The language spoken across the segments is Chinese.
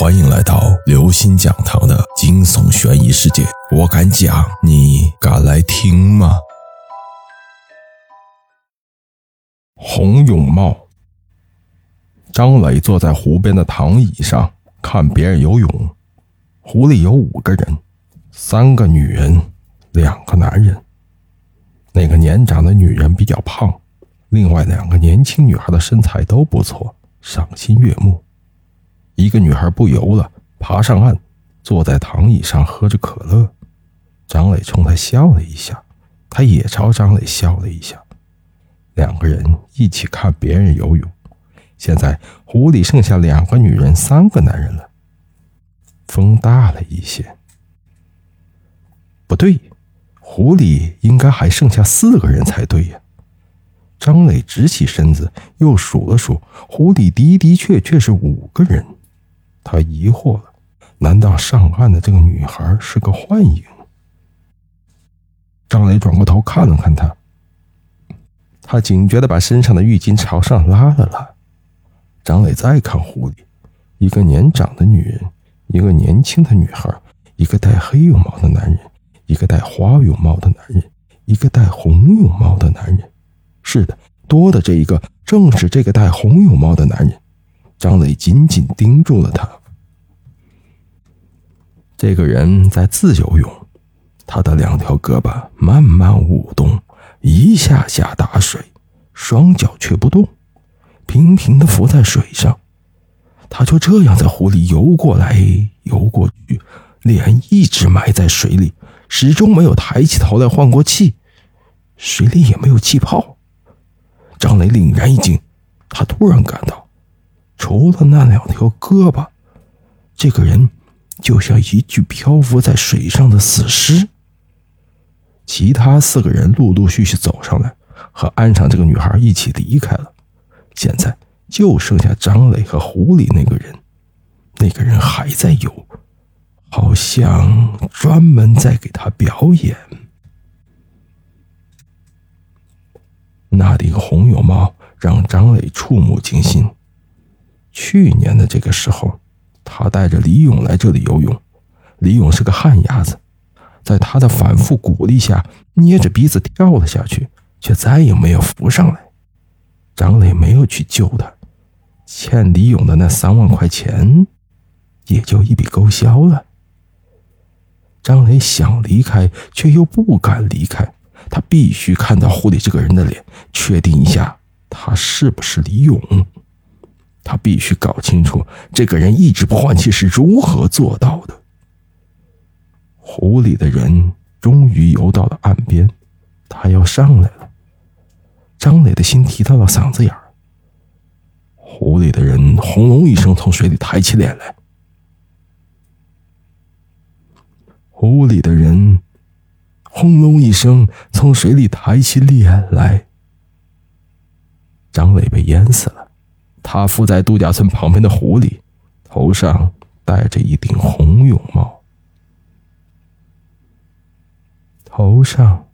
欢迎来到刘星讲堂的惊悚悬疑世界。我敢讲，你敢来听吗？洪永茂，张磊坐在湖边的躺椅上看别人游泳。湖里有五个人，三个女人，两个男人。那个年长的女人比较胖，另外两个年轻女孩的身材都不错，赏心悦目。一个女孩不游了，爬上岸，坐在躺椅上喝着可乐。张磊冲她笑了一下，她也朝张磊笑了一下。两个人一起看别人游泳。现在湖里剩下两个女人，三个男人了。风大了一些，不对，湖里应该还剩下四个人才对呀。张磊直起身子，又数了数，湖里的的确确是五个人。他疑惑了：难道上岸的这个女孩是个幻影？张磊转过头看了看他，他警觉的把身上的浴巾朝上拉了拉。张磊再看湖里，一个年长的女人，一个年轻的女孩，一个戴黑泳帽的男人，一个戴花泳帽的男人，一个戴红泳帽的男人。是的，多的这一个正是这个戴红泳帽的男人。张磊紧紧盯住了他。这个人在自由泳，他的两条胳膊慢慢舞动，一下下打水，双脚却不动，平平的浮在水上。他就这样在湖里游过来游过去，脸一直埋在水里，始终没有抬起头来换过气，水里也没有气泡。张磊凛然一惊，他突然感到。除了那两条胳膊，这个人就像一具漂浮在水上的死尸。其他四个人陆陆续续走上来，和岸上这个女孩一起离开了。现在就剩下张磊和湖里那个人，那个人还在游，好像专门在给他表演。那顶红泳帽让张磊触目惊心。去年的这个时候，他带着李勇来这里游泳。李勇是个旱鸭子，在他的反复鼓励下，捏着鼻子跳了下去，却再也没有浮上来。张磊没有去救他，欠李勇的那三万块钱，也就一笔勾销了。张磊想离开，却又不敢离开，他必须看到湖里这个人的脸，确定一下他是不是李勇。他必须搞清楚这个人一直不换气是如何做到的。湖里的人终于游到了岸边，他要上来了。张磊的心提到了嗓子眼儿。湖里的人轰隆一声从水里抬起脸来。湖里的人轰隆一声从水里抬起脸来。张磊被淹死了。他附在度假村旁边的湖里，头上戴着一顶红泳帽。头上，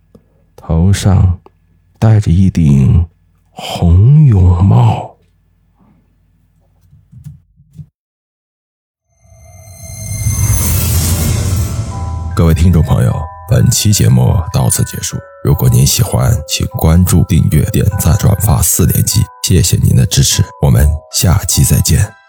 头上戴着一顶红泳帽。各位听众朋友，本期节目到此结束。如果您喜欢，请关注、订阅、点赞、转发四连击。谢谢您的支持，我们下期再见。